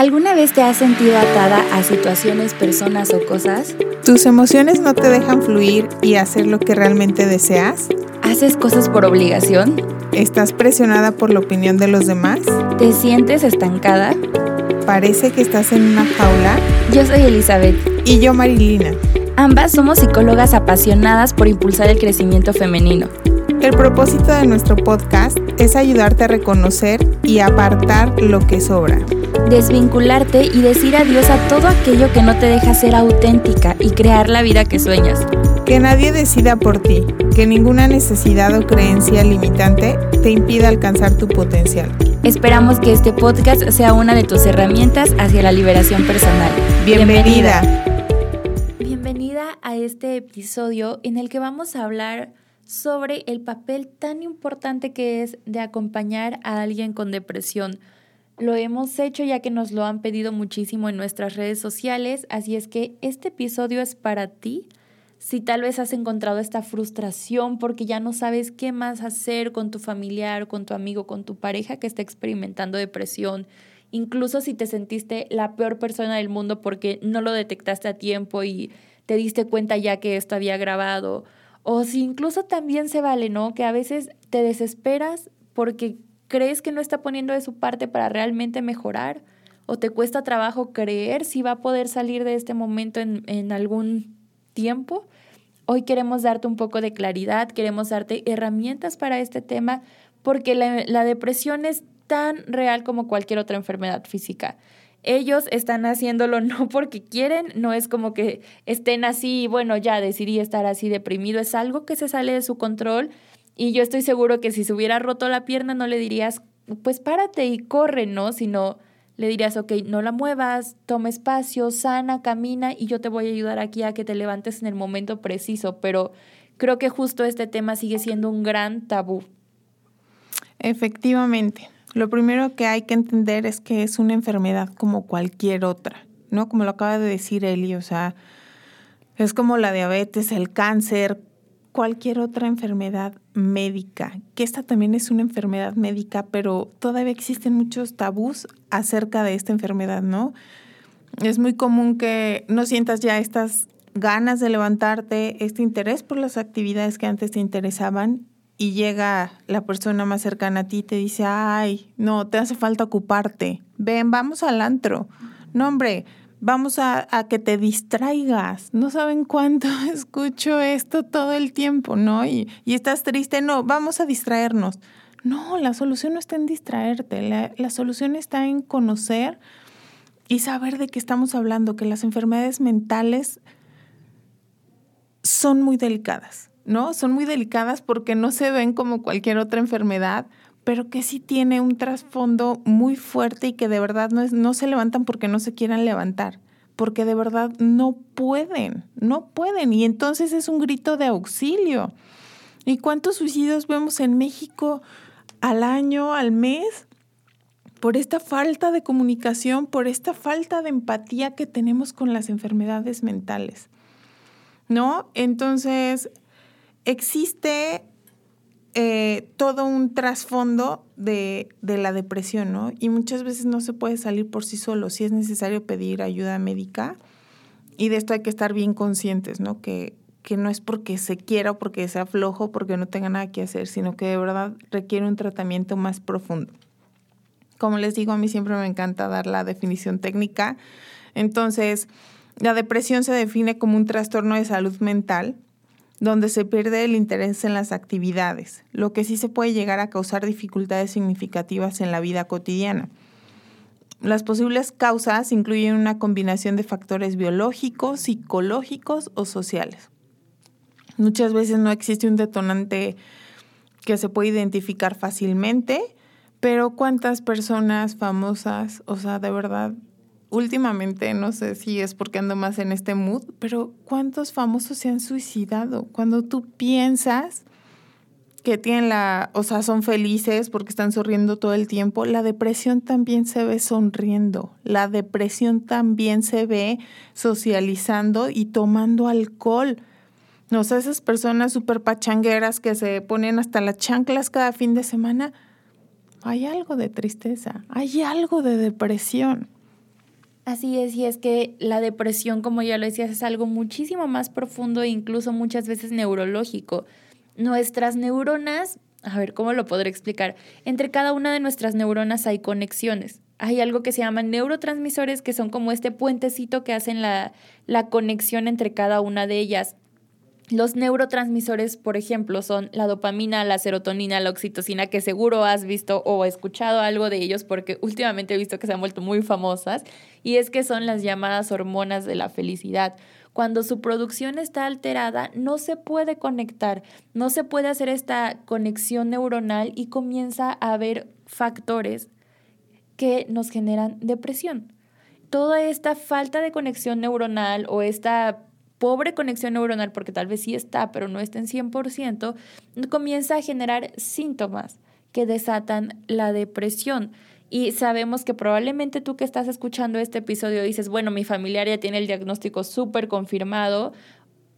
¿Alguna vez te has sentido atada a situaciones, personas o cosas? ¿Tus emociones no te dejan fluir y hacer lo que realmente deseas? ¿Haces cosas por obligación? ¿Estás presionada por la opinión de los demás? ¿Te sientes estancada? ¿Parece que estás en una jaula? Yo soy Elizabeth. Y yo Marilina. Ambas somos psicólogas apasionadas por impulsar el crecimiento femenino. El propósito de nuestro podcast es ayudarte a reconocer y apartar lo que sobra. Desvincularte y decir adiós a todo aquello que no te deja ser auténtica y crear la vida que sueñas. Que nadie decida por ti, que ninguna necesidad o creencia limitante te impida alcanzar tu potencial. Esperamos que este podcast sea una de tus herramientas hacia la liberación personal. Bienvenida. Bienvenida a este episodio en el que vamos a hablar sobre el papel tan importante que es de acompañar a alguien con depresión. Lo hemos hecho ya que nos lo han pedido muchísimo en nuestras redes sociales, así es que este episodio es para ti. Si tal vez has encontrado esta frustración porque ya no sabes qué más hacer con tu familiar, con tu amigo, con tu pareja que está experimentando depresión, incluso si te sentiste la peor persona del mundo porque no lo detectaste a tiempo y te diste cuenta ya que esto había grabado, o si incluso también se vale, ¿no? Que a veces te desesperas porque crees que no está poniendo de su parte para realmente mejorar o te cuesta trabajo creer si va a poder salir de este momento en, en algún tiempo. Hoy queremos darte un poco de claridad, queremos darte herramientas para este tema porque la, la depresión es tan real como cualquier otra enfermedad física ellos están haciéndolo no porque quieren, no es como que estén así, bueno, ya decidí estar así deprimido, es algo que se sale de su control y yo estoy seguro que si se hubiera roto la pierna no le dirías, pues párate y corre, ¿no? Sino le dirías, ok, no la muevas, toma espacio, sana, camina y yo te voy a ayudar aquí a que te levantes en el momento preciso, pero creo que justo este tema sigue siendo un gran tabú. Efectivamente. Lo primero que hay que entender es que es una enfermedad como cualquier otra, ¿no? Como lo acaba de decir Eli, o sea, es como la diabetes, el cáncer, cualquier otra enfermedad médica, que esta también es una enfermedad médica, pero todavía existen muchos tabús acerca de esta enfermedad, ¿no? Es muy común que no sientas ya estas ganas de levantarte, este interés por las actividades que antes te interesaban y llega la persona más cercana a ti y te dice, ay, no, te hace falta ocuparte, ven, vamos al antro. No, hombre, vamos a, a, que te distraigas. No saben cuánto escucho esto todo el tiempo, ¿no? Y, y, estás triste, no, vamos a distraernos. No, la solución no está en distraerte, la, la solución está en conocer y saber de qué estamos hablando, que las enfermedades mentales son muy delicadas ¿no? Son muy delicadas porque no se ven como cualquier otra enfermedad, pero que sí tiene un trasfondo muy fuerte y que de verdad no, es, no se levantan porque no se quieran levantar, porque de verdad no pueden, no pueden. Y entonces es un grito de auxilio. ¿Y cuántos suicidios vemos en México al año, al mes? por esta falta de comunicación, por esta falta de empatía que tenemos con las enfermedades mentales. ¿No? Entonces, existe eh, todo un trasfondo de, de, la depresión, ¿no? Y muchas veces no se puede salir por sí solo, si es necesario pedir ayuda médica. Y de esto hay que estar bien conscientes, ¿no? Que, que no es porque se quiera o porque sea flojo, porque no tenga nada que hacer, sino que de verdad requiere un tratamiento más profundo. Como les digo, a mí siempre me encanta dar la definición técnica. Entonces, la depresión se define como un trastorno de salud mental donde se pierde el interés en las actividades, lo que sí se puede llegar a causar dificultades significativas en la vida cotidiana. Las posibles causas incluyen una combinación de factores biológicos, psicológicos o sociales. Muchas veces no existe un detonante que se puede identificar fácilmente, pero ¿cuántas personas famosas, o sea, de verdad, últimamente, no sé si es porque ando más en este mood, pero ¿cuántos famosos se han suicidado? Cuando tú piensas que tienen la, o sea, son felices porque están sonriendo todo el tiempo, la depresión también se ve sonriendo, la depresión también se ve socializando y tomando alcohol. O sea, esas personas súper pachangueras que se ponen hasta las chanclas cada fin de semana, hay algo de tristeza, hay algo de depresión. Así es, y es que la depresión, como ya lo decías, es algo muchísimo más profundo e incluso muchas veces neurológico. Nuestras neuronas, a ver, ¿cómo lo podré explicar? Entre cada una de nuestras neuronas hay conexiones. Hay algo que se llama neurotransmisores, que son como este puentecito que hacen la, la conexión entre cada una de ellas. Los neurotransmisores, por ejemplo, son la dopamina, la serotonina, la oxitocina, que seguro has visto o escuchado algo de ellos porque últimamente he visto que se han vuelto muy famosas, y es que son las llamadas hormonas de la felicidad. Cuando su producción está alterada, no se puede conectar, no se puede hacer esta conexión neuronal y comienza a haber factores que nos generan depresión. Toda esta falta de conexión neuronal o esta pobre conexión neuronal, porque tal vez sí está, pero no está en 100%, comienza a generar síntomas que desatan la depresión. Y sabemos que probablemente tú que estás escuchando este episodio dices, bueno, mi familiar ya tiene el diagnóstico súper confirmado,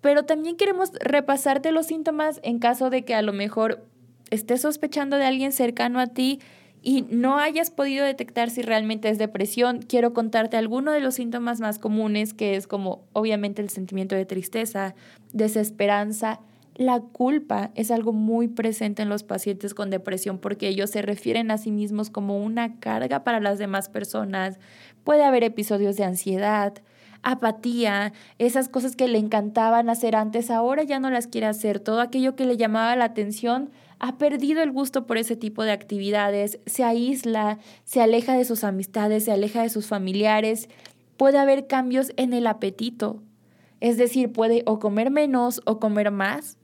pero también queremos repasarte los síntomas en caso de que a lo mejor estés sospechando de alguien cercano a ti y no hayas podido detectar si realmente es depresión, quiero contarte algunos de los síntomas más comunes, que es como obviamente el sentimiento de tristeza, desesperanza, la culpa es algo muy presente en los pacientes con depresión porque ellos se refieren a sí mismos como una carga para las demás personas. Puede haber episodios de ansiedad, apatía, esas cosas que le encantaban hacer antes, ahora ya no las quiere hacer. Todo aquello que le llamaba la atención ha perdido el gusto por ese tipo de actividades, se aísla, se aleja de sus amistades, se aleja de sus familiares. Puede haber cambios en el apetito, es decir, puede o comer menos o comer más.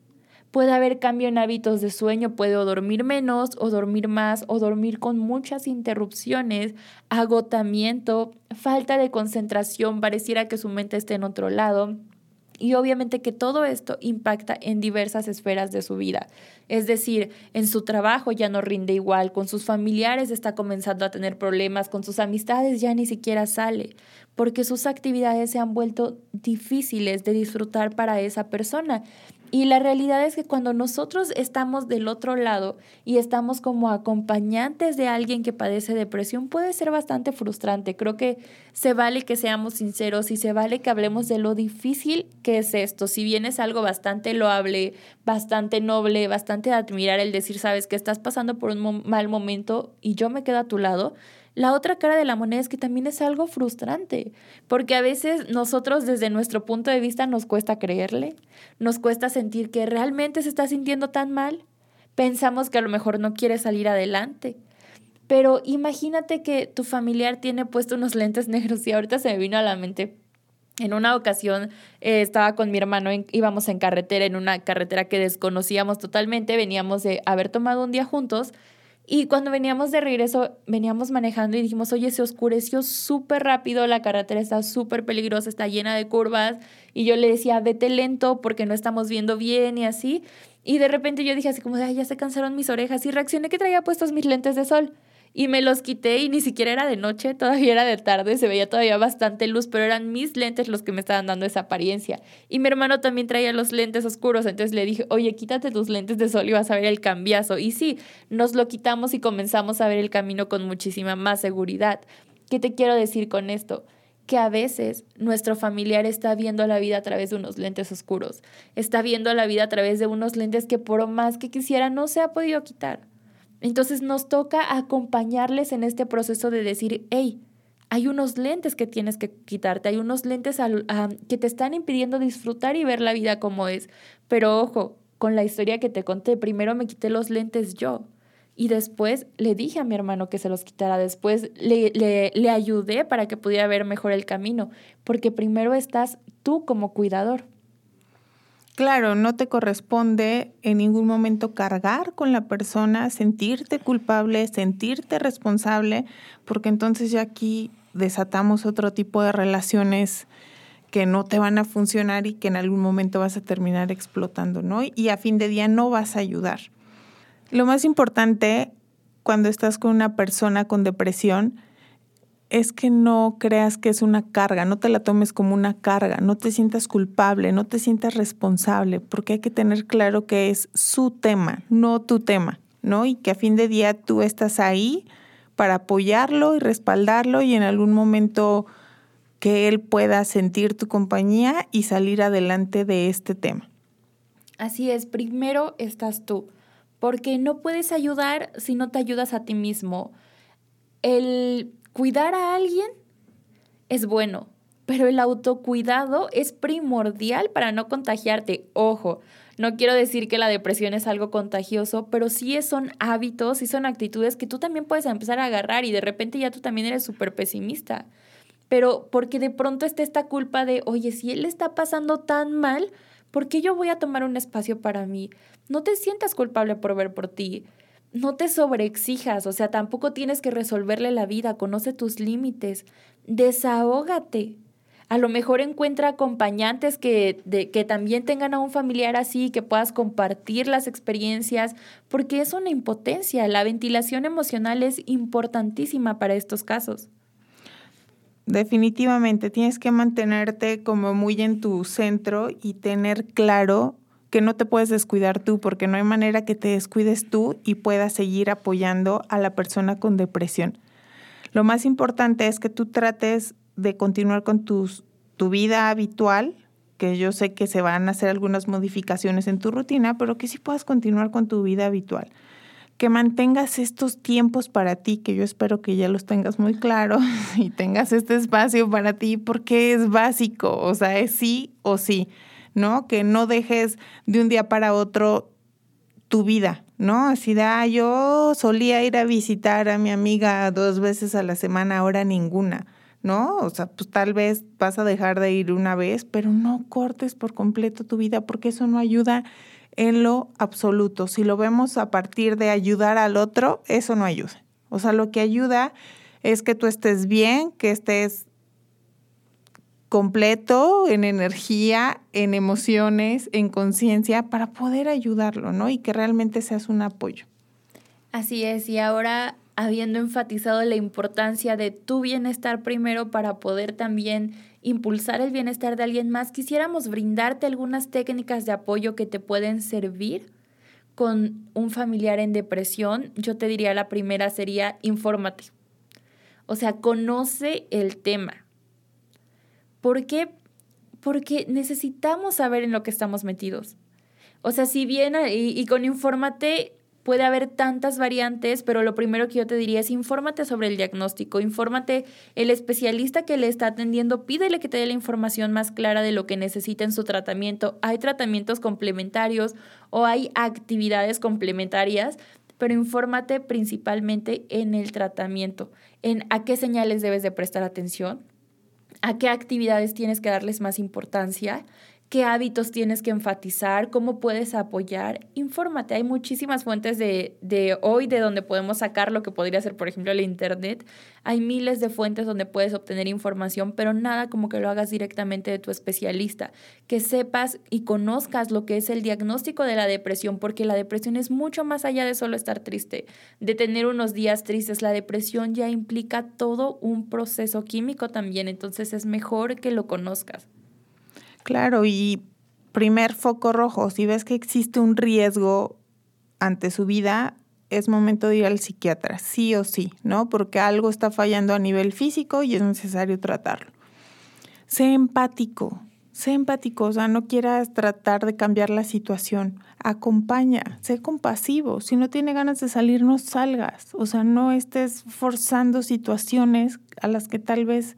Puede haber cambio en hábitos de sueño, puede o dormir menos o dormir más o dormir con muchas interrupciones, agotamiento, falta de concentración, pareciera que su mente esté en otro lado. Y obviamente que todo esto impacta en diversas esferas de su vida. Es decir, en su trabajo ya no rinde igual, con sus familiares está comenzando a tener problemas, con sus amistades ya ni siquiera sale, porque sus actividades se han vuelto difíciles de disfrutar para esa persona. Y la realidad es que cuando nosotros estamos del otro lado y estamos como acompañantes de alguien que padece depresión, puede ser bastante frustrante. Creo que se vale que seamos sinceros y se vale que hablemos de lo difícil que es esto. Si bien es algo bastante loable, bastante noble, bastante de admirar el decir, sabes que estás pasando por un mal momento y yo me quedo a tu lado, la otra cara de la moneda es que también es algo frustrante, porque a veces nosotros desde nuestro punto de vista nos cuesta creerle, nos cuesta sentir que realmente se está sintiendo tan mal, pensamos que a lo mejor no quiere salir adelante. Pero imagínate que tu familiar tiene puesto unos lentes negros y ahorita se me vino a la mente en una ocasión eh, estaba con mi hermano, íbamos en carretera, en una carretera que desconocíamos totalmente, veníamos de haber tomado un día juntos y cuando veníamos de regreso, veníamos manejando y dijimos, oye, se oscureció súper rápido, la carretera está súper peligrosa, está llena de curvas. Y yo le decía, vete lento porque no estamos viendo bien y así. Y de repente yo dije así como, ay, ya se cansaron mis orejas y reaccioné que traía puestos mis lentes de sol y me los quité y ni siquiera era de noche, todavía era de tarde, se veía todavía bastante luz, pero eran mis lentes los que me estaban dando esa apariencia. Y mi hermano también traía los lentes oscuros, entonces le dije, oye, quítate tus lentes de sol y vas a ver el cambiazo. Y sí, nos lo quitamos y comenzamos a ver el camino con muchísima más seguridad. ¿Qué te quiero decir con esto? que a veces nuestro familiar está viendo la vida a través de unos lentes oscuros, está viendo la vida a través de unos lentes que por más que quisiera no se ha podido quitar. Entonces nos toca acompañarles en este proceso de decir, hey, hay unos lentes que tienes que quitarte, hay unos lentes que te están impidiendo disfrutar y ver la vida como es. Pero ojo, con la historia que te conté, primero me quité los lentes yo y después le dije a mi hermano que se los quitara, después le, le, le ayudé para que pudiera ver mejor el camino, porque primero estás tú como cuidador. Claro, no te corresponde en ningún momento cargar con la persona, sentirte culpable, sentirte responsable, porque entonces ya aquí desatamos otro tipo de relaciones que no te van a funcionar y que en algún momento vas a terminar explotando, ¿no? Y a fin de día no vas a ayudar. Lo más importante cuando estás con una persona con depresión es que no creas que es una carga, no te la tomes como una carga, no te sientas culpable, no te sientas responsable, porque hay que tener claro que es su tema, no tu tema, ¿no? Y que a fin de día tú estás ahí para apoyarlo y respaldarlo y en algún momento que él pueda sentir tu compañía y salir adelante de este tema. Así es, primero estás tú, porque no puedes ayudar si no te ayudas a ti mismo. El cuidar a alguien es bueno, pero el autocuidado es primordial para no contagiarte. Ojo, no quiero decir que la depresión es algo contagioso, pero sí son hábitos y son actitudes que tú también puedes empezar a agarrar y de repente ya tú también eres súper pesimista pero porque de pronto está esta culpa de, oye, si él está pasando tan mal, ¿por qué yo voy a tomar un espacio para mí? No te sientas culpable por ver por ti. No te sobreexijas, o sea, tampoco tienes que resolverle la vida, conoce tus límites, desahógate. A lo mejor encuentra acompañantes que, de, que también tengan a un familiar así, que puedas compartir las experiencias, porque es una impotencia. La ventilación emocional es importantísima para estos casos definitivamente tienes que mantenerte como muy en tu centro y tener claro que no te puedes descuidar tú, porque no hay manera que te descuides tú y puedas seguir apoyando a la persona con depresión. Lo más importante es que tú trates de continuar con tus, tu vida habitual, que yo sé que se van a hacer algunas modificaciones en tu rutina, pero que sí puedas continuar con tu vida habitual que mantengas estos tiempos para ti, que yo espero que ya los tengas muy claros y tengas este espacio para ti porque es básico, o sea, es sí o sí, ¿no? Que no dejes de un día para otro tu vida, ¿no? Así de, ah, yo solía ir a visitar a mi amiga dos veces a la semana, ahora ninguna, ¿no? O sea, pues tal vez vas a dejar de ir una vez, pero no cortes por completo tu vida porque eso no ayuda en lo absoluto. Si lo vemos a partir de ayudar al otro, eso no ayuda. O sea, lo que ayuda es que tú estés bien, que estés completo en energía, en emociones, en conciencia, para poder ayudarlo, ¿no? Y que realmente seas un apoyo. Así es, y ahora habiendo enfatizado la importancia de tu bienestar primero para poder también impulsar el bienestar de alguien más, quisiéramos brindarte algunas técnicas de apoyo que te pueden servir con un familiar en depresión. Yo te diría la primera sería infórmate. O sea, conoce el tema. ¿Por qué? Porque necesitamos saber en lo que estamos metidos. O sea, si bien y, y con infórmate puede haber tantas variantes, pero lo primero que yo te diría es infórmate sobre el diagnóstico, infórmate el especialista que le está atendiendo, pídele que te dé la información más clara de lo que necesita en su tratamiento. Hay tratamientos complementarios o hay actividades complementarias, pero infórmate principalmente en el tratamiento, en a qué señales debes de prestar atención, a qué actividades tienes que darles más importancia qué hábitos tienes que enfatizar, cómo puedes apoyar. Infórmate, hay muchísimas fuentes de, de, hoy de donde podemos sacar lo que podría ser, por ejemplo, el Internet. Hay miles de fuentes donde puedes obtener información, pero nada como que lo hagas directamente de tu especialista. Que sepas y conozcas lo que es el diagnóstico de la depresión, porque la depresión es mucho más allá de solo estar triste, de tener unos días tristes. La depresión ya implica todo un proceso químico también, entonces es mejor que lo conozcas. Claro, y primer foco rojo, si ves que existe un riesgo ante su vida, es momento de ir al psiquiatra, sí o sí, ¿no? Porque algo está fallando a nivel físico y es necesario tratarlo. Sé empático, sé empático, o sea, no quieras tratar de cambiar la situación. Acompaña, sé compasivo. Si no tiene ganas de salir, no salgas. O sea, no estés forzando situaciones a las que tal vez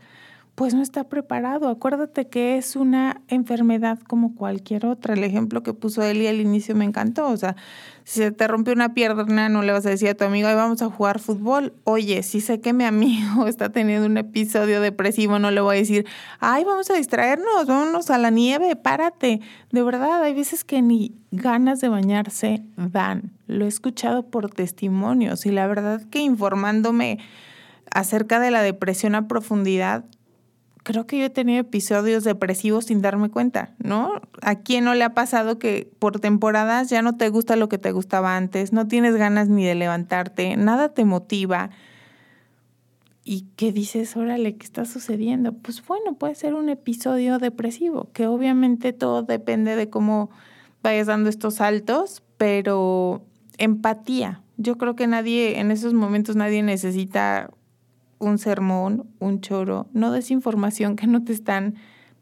pues no está preparado. Acuérdate que es una enfermedad como cualquier otra. El ejemplo que puso Eli al inicio me encantó. O sea, si se te rompe una pierna, no le vas a decir a tu amigo, ay, vamos a jugar fútbol. Oye, si sé que mi amigo está teniendo un episodio depresivo, no le voy a decir, ay, vamos a distraernos, vámonos a la nieve, párate. De verdad, hay veces que ni ganas de bañarse dan. Lo he escuchado por testimonios y la verdad que informándome acerca de la depresión a profundidad, creo que yo he tenido episodios depresivos sin darme cuenta, ¿no? ¿A quién no le ha pasado que por temporadas ya no te gusta lo que te gustaba antes, no tienes ganas ni de levantarte, nada te motiva? ¿Y qué dices? Órale, ¿qué está sucediendo? Pues bueno, puede ser un episodio depresivo, que obviamente todo depende de cómo vayas dando estos saltos, pero empatía. Yo creo que nadie, en esos momentos nadie necesita un sermón, un choro, no des información que no te están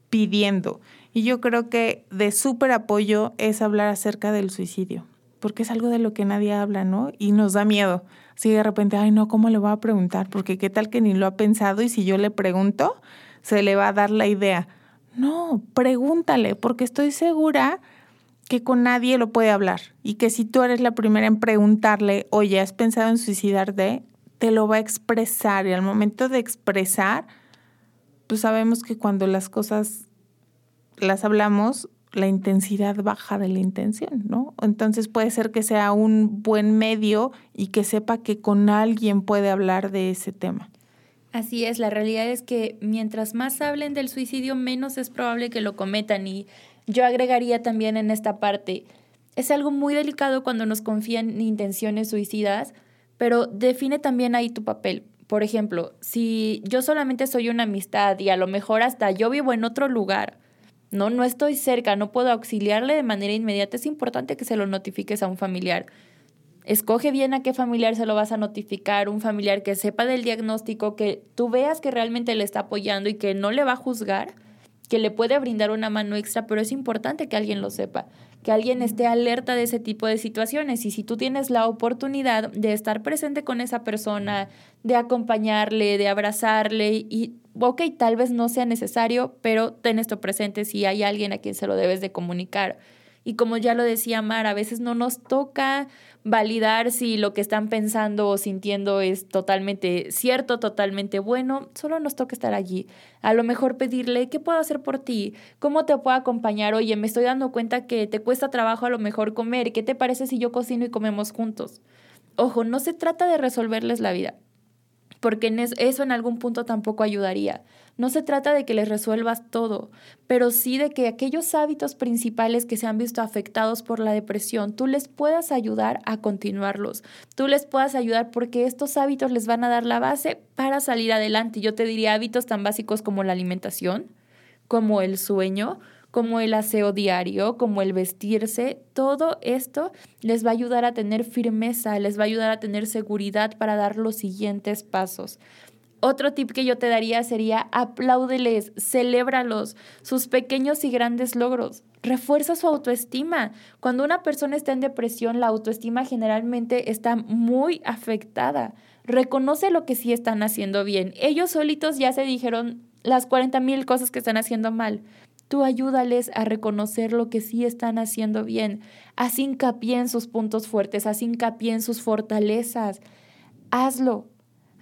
pidiendo. Y yo creo que de súper apoyo es hablar acerca del suicidio, porque es algo de lo que nadie habla, ¿no? Y nos da miedo. Si de repente, ay, no, ¿cómo le voy a preguntar? Porque qué tal que ni lo ha pensado y si yo le pregunto, se le va a dar la idea. No, pregúntale, porque estoy segura que con nadie lo puede hablar y que si tú eres la primera en preguntarle, oye, ¿has pensado en suicidarte? Te lo va a expresar y al momento de expresar, pues sabemos que cuando las cosas las hablamos, la intensidad baja de la intención, ¿no? Entonces puede ser que sea un buen medio y que sepa que con alguien puede hablar de ese tema. Así es, la realidad es que mientras más hablen del suicidio, menos es probable que lo cometan. Y yo agregaría también en esta parte, es algo muy delicado cuando nos confían intenciones suicidas, pero define también ahí tu papel. Por ejemplo, si yo solamente soy una amistad y a lo mejor hasta yo vivo en otro lugar, no, no estoy cerca, no puedo auxiliarle de manera inmediata, es importante que se lo notifiques a un familiar. Escoge bien a qué familiar se lo vas a notificar, un familiar que sepa del diagnóstico, que tú veas que realmente le está apoyando y que no le va a juzgar, que le puede brindar una mano extra, pero es importante que alguien lo sepa, que alguien esté alerta de ese tipo de situaciones. Y si tú tienes la oportunidad de estar presente con esa persona, de acompañarle, de abrazarle y ok, tal vez no sea necesario, pero ten esto presente si hay alguien a quien se lo debes de comunicar. Y como ya lo decía Mar, a veces no nos toca validar si lo que están pensando o sintiendo es totalmente cierto, totalmente bueno, solo nos toca estar allí. A lo mejor pedirle, ¿qué puedo hacer por ti? ¿Cómo te puedo acompañar? Oye, me estoy dando cuenta que te cuesta trabajo a lo mejor comer, ¿qué te parece si yo cocino y comemos juntos? Ojo, no se trata de resolverles la vida, porque eso en algún punto tampoco ayudaría. No se trata de que les resuelvas todo, pero sí de que aquellos hábitos principales que se han visto afectados por la depresión, tú les puedas ayudar a continuarlos. Tú les puedas ayudar porque estos hábitos les van a dar la base para salir adelante. Yo te diría hábitos tan básicos como la alimentación, como el sueño, como el aseo diario, como el vestirse, todo esto les va a ayudar a tener firmeza, les va a ayudar a tener seguridad para dar los siguientes pasos. Otro tip que yo te daría sería apláudeles, celébralos, sus pequeños y grandes logros. Refuerza su autoestima. Cuando una persona está en depresión, la autoestima generalmente está muy afectada. Reconoce lo que sí están haciendo bien. Ellos solitos ya se dijeron las 40 mil cosas que están haciendo mal. Tú ayúdales a reconocer lo que sí están haciendo bien. Haz hincapié en sus puntos fuertes, haz hincapié en sus fortalezas. Hazlo.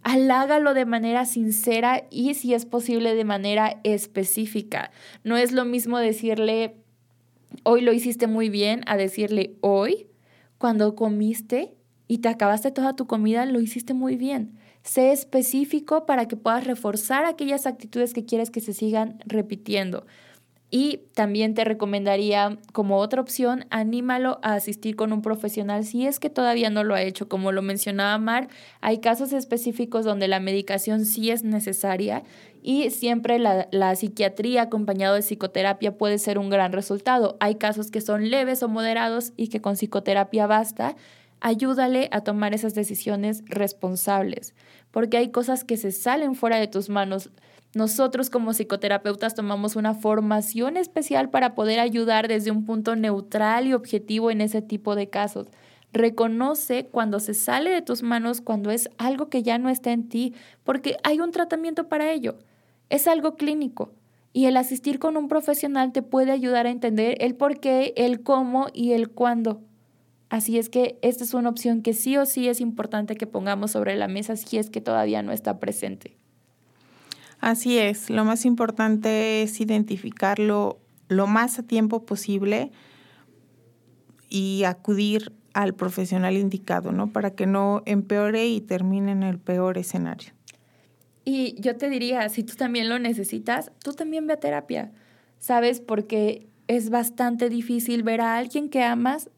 Halágalo de manera sincera y, si es posible, de manera específica. No es lo mismo decirle, hoy lo hiciste muy bien, a decirle, hoy, cuando comiste y te acabaste toda tu comida, lo hiciste muy bien. Sé específico para que puedas reforzar aquellas actitudes que quieres que se sigan repitiendo. Y también te recomendaría como otra opción, anímalo a asistir con un profesional si es que todavía no lo ha hecho. Como lo mencionaba Mar, hay casos específicos donde la medicación sí es necesaria y siempre la, la psiquiatría acompañado de psicoterapia puede ser un gran resultado. Hay casos que son leves o moderados y que con psicoterapia basta. Ayúdale a tomar esas decisiones responsables, porque hay cosas que se salen fuera de tus manos nosotros como psicoterapeutas tomamos una formación especial para poder ayudar desde un punto neutral y objetivo en ese tipo de casos. Reconoce cuando se sale de tus manos, cuando es algo que ya no está en ti, porque hay un tratamiento para ello. Es algo clínico. Y el asistir con un profesional te puede ayudar a entender el por qué, el cómo y el cuándo. Así es que esta es una opción que sí o sí es importante que pongamos sobre la mesa si es que todavía no está presente. Así es, lo más importante es identificarlo lo más a tiempo posible y acudir al profesional indicado, ¿no? Para que no empeore y termine en el peor escenario. Y yo te diría, si tú también lo necesitas, tú también ve a terapia, ¿sabes? Porque es bastante difícil ver a alguien que amas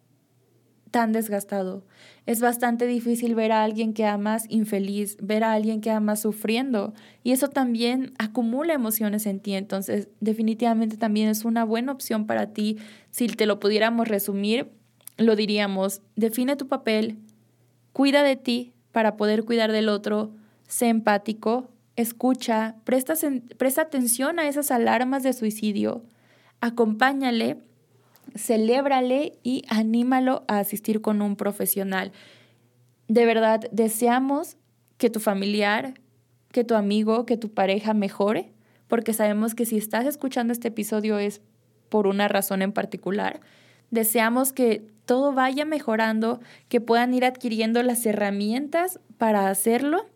tan desgastado. Es bastante difícil ver a alguien que amas infeliz, ver a alguien que amas sufriendo. Y eso también acumula emociones en ti. Entonces, definitivamente también es una buena opción para ti. Si te lo pudiéramos resumir, lo diríamos, define tu papel, cuida de ti para poder cuidar del otro, sé empático, escucha, presta, presta atención a esas alarmas de suicidio, acompáñale, celébrale y anímalo a asistir con un profesional. De verdad, deseamos que tu familiar, que tu amigo, que tu pareja mejore, porque sabemos que si estás escuchando este episodio es por una razón en particular. Deseamos que todo vaya mejorando, que puedan ir adquiriendo las herramientas para hacerlo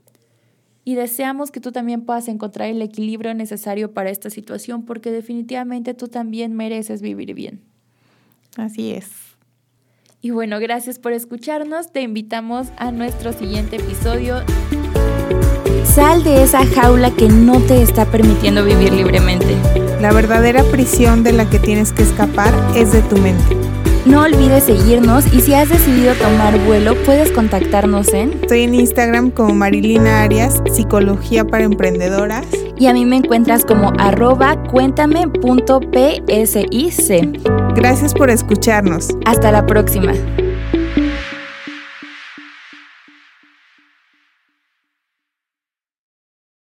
y deseamos que tú también puedas encontrar el equilibrio necesario para esta situación porque definitivamente tú también mereces vivir bien. Así es. Y bueno, gracias por escucharnos. Te invitamos a nuestro siguiente episodio. Sal de esa jaula que no te está permitiendo vivir libremente. La verdadera prisión de la que tienes que escapar es de tu mente. No olvides seguirnos y si has decidido tomar vuelo, puedes contactarnos en... Estoy en Instagram como Marilina Arias, Psicología para Emprendedoras. Y a mí me encuentras como arroba cuéntame.psic. Gracias por escucharnos. Hasta la próxima.